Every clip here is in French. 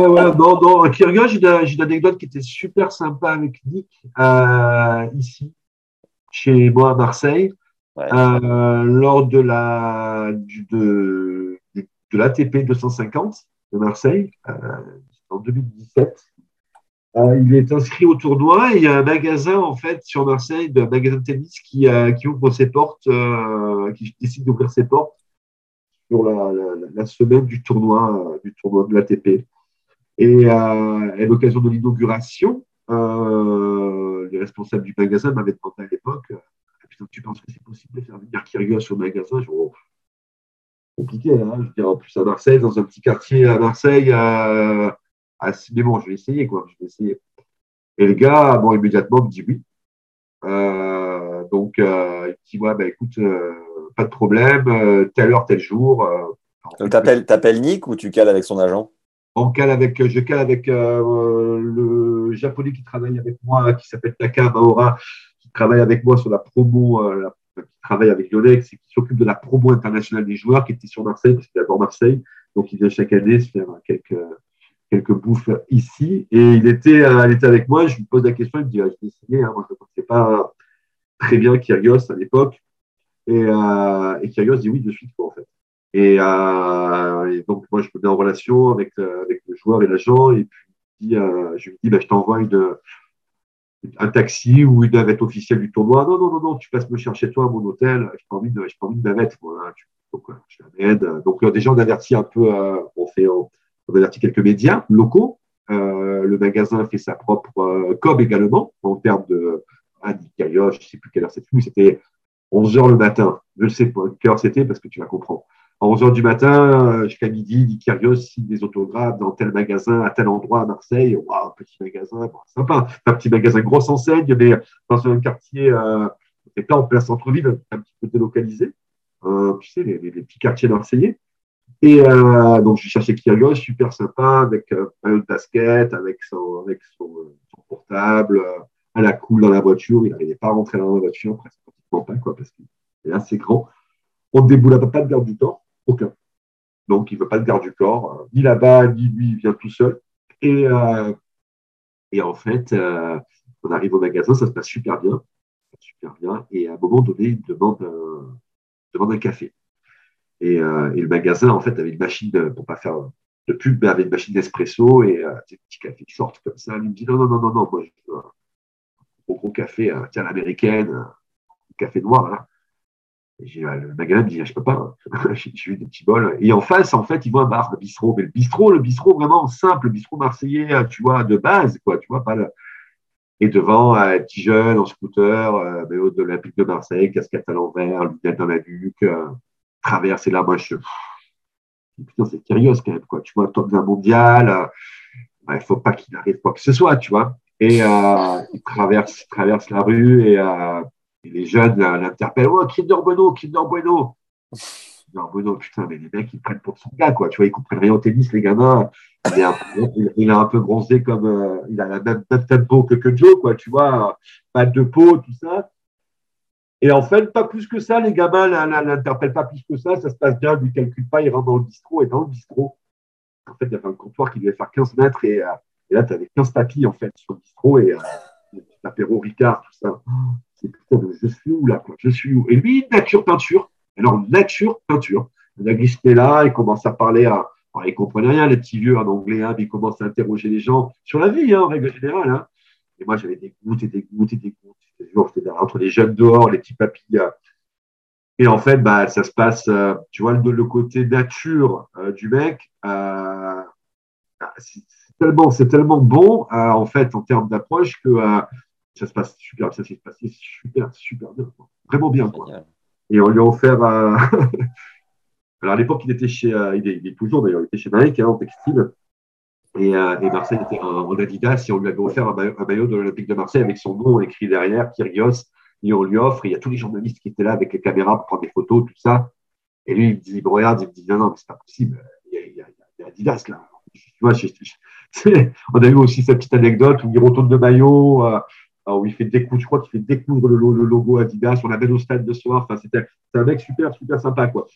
Ouais, ouais, non, non, Kyrgios, j'ai une, anecdote qui était super sympa avec Nick, euh, ici, chez moi à Marseille, Ouais. euh, lors de la, du- de, de l'ATP 250 de Marseille, euh, en 2017. Euh, il est inscrit au tournoi et il y a un magasin, en fait, sur Marseille, un magasin de tennis qui, qui ouvre ses portes, qui décide d'ouvrir ses portes sur la, la, la semaine du tournoi, du tournoi de l'ATP. Et euh, à l'occasion de l'inauguration, euh, les responsables du magasin m'avaient demandé à l'époque euh, Putain, Tu penses que c'est possible de faire venir Kyrgios au magasin? Oh, Compliqué, là. Je veux dire, en plus à Marseille, dans un petit quartier à Marseille, mais bon, je vais essayer, quoi. Je vais essayer. Et le gars, bon, immédiatement, me dit oui. Donc, il me dit Ouais, bah, écoute, pas de problème, telle heure, tel jour. Donc, t'appelles Nick ou tu cales avec son agent? On cale avec, je cale avec euh, le japonais qui travaille avec moi, qui s'appelle Taka Maora, qui travaille avec moi sur la promo, euh, qui travaille avec Yonex et qui s'occupe de la promo internationale des joueurs, qui était sur Marseille, parce qu'il adore Marseille. Donc, il vient chaque année se faire quelques, quelques bouffes ici. Et il était, euh, il était avec moi, je lui pose la question, il me dit, ah, je vais essayer, hein, moi je ne connaissais pas très bien Kyrgios à l'époque. Et, euh, et Kyrgios dit oui de suite, quoi, en fait. Et, euh, et donc, moi, je me mets en relation avec, euh, avec le joueur et l'agent. Et puis, euh, je lui dis, bah, je t'envoie un taxi ou une navette officielle du tournoi. Non, non, non, non, tu passes me chercher toi à mon hôtel. Je pas envie de, j'ai pas navette. Moi, hein. Donc, euh, je l'amène. Donc, euh, déjà, on avertit un peu, euh, on fait, on, avertit quelques médias locaux. Euh, le magasin fait sa propre euh, com également en termes de ah, Kyrgios, je ne sais plus quelle heure c'était, c'était 11 heures le matin. Je ne sais pas quelle heure c'était parce que tu vas comprendre. À 11 heures du matin, euh, jusqu'à midi, Nick Kyrgios signe des autographes dans tel magasin, à tel endroit à Marseille. Waouh, un petit magasin, bon, sympa. Un petit magasin grosse enseigne, mais dans un quartier, euh, pas en plein centre-ville, un petit peu délocalisé. Euh, tu sais, les, les- petits quartiers marseillais. Et euh, donc, je cherchais Kyrgios, super sympa, avec euh, un de basket, avec son, avec son, euh, son portable, euh, à la cool dans la voiture. Il n'arrivait pas à rentrer dans la voiture, presque pratiquement pas, quoi, parce qu'il est assez grand. On ne déboule pas de garde du aucun. Donc, il ne veut pas de garde du corps, euh, ni là-bas, ni lui, il vient tout seul. Et, euh, en fait, euh, on arrive au magasin, ça se passe super bien. Super bien. Et à un moment donné, il demande un, café. Et, le magasin, en fait, avait une machine, pour pas faire de pub, mais avait une machine d'espresso et des petits cafés qui sortent comme ça. Il me dit non, non, non, non, non, moi, je veux un gros, gros café, tiens, l'américaine, un café noir, là. Euh, le magasin me dit, ah, je peux pas, hein. j'ai eu des petits bols. Et en face, en fait, il voit un bar, le bistrot. Mais le bistrot, le bistrot vraiment simple, le bistrot marseillais, euh, tu vois, de base, quoi, tu vois, pas le. Et devant, un petit jeune en scooter, euh, mais de l'Olympique de Marseille, casquette à l'envers, lunettes dans la nuque, euh, traverse, et là, moi, je. Putain, c'est curieux quand même, quoi. Tu vois, top d'un mondial, euh, il faut pas qu'il arrive quoi que ce soit, tu vois. Et euh, il traverse, il traverse la rue et, euh, et les jeunes l'interpellent. Oh, Kinder Bueno, Kinder Bueno. Kinder Bueno, putain, mais les mecs, ils prennent pour son gars, quoi. Tu vois, ils comprennent rien au tennis, les gamins. Il est un peu, bronzé comme, euh, il a la même, même tempo que, que Joe, quoi. Tu vois, pas de peau, tout ça. Et en fait, pas plus que ça, les gamins l'interpellent pas plus que ça. Ça se passe bien, lui, il calcule pas, il rentre dans le bistrot. Et dans le bistrot, en fait, il y avait un comptoir qui devait faire 15 mètres et, euh, là, tu avais 15 tapis, en fait, sur le bistrot et euh, l'apéro Ricard, tout ça. C'est putain, je suis où, là, quoi Je suis où Et lui, nature peinture. Alors, nature peinture. Il a glissé là, il commence à parler à. Alors, il comprenait rien, les petits vieux en anglais, hein, il commence à interroger les gens sur la vie, hein, en règle générale. Hein. Et moi, j'avais des gouttes et des gouttes et des gouttes. Entre les jeunes dehors, les petits papilles. euh. Et en fait, bah, ça se passe, euh, tu vois, le, le côté nature euh, du mec, euh, ah, c'est tellement, c'est tellement bon, euh, en fait, en termes d'approche, que euh, ça se passe super, ça s'est passé super, super bien, quoi. vraiment bien, quoi. Et on lui a offert, euh, Alors à l'époque, il était chez, il, est, toujours d'ailleurs, il était chez Nike hein, en textile. Et, et, Marseille était en, Adidas et on lui avait offert un maillot, de l'Olympique de Marseille avec son nom écrit derrière, Kyrgios. Et on lui offre. Et il y a tous les journalistes qui étaient là avec les caméras pour prendre des photos, tout ça. Et lui, il me dit, il me regarde, il me dit, non, non, mais c'est pas possible. Il y a, il y a, il y a Adidas là. Tu vois, je, je, on a eu aussi cette petite anecdote où il retourne de maillot. Euh, où il fait découdre, je crois qu'il fait découdre le, le, logo Adidas. On l'avait au stade de soir. Enfin, c'était un mec super, super sympa, quoi.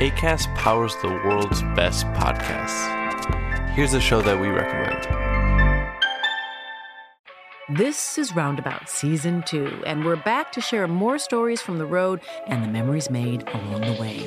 ACAST powers the world's best podcasts. Here's a show that we recommend. This is Roundabout Season 2, and we're back to share more stories from the road and the memories made along the way.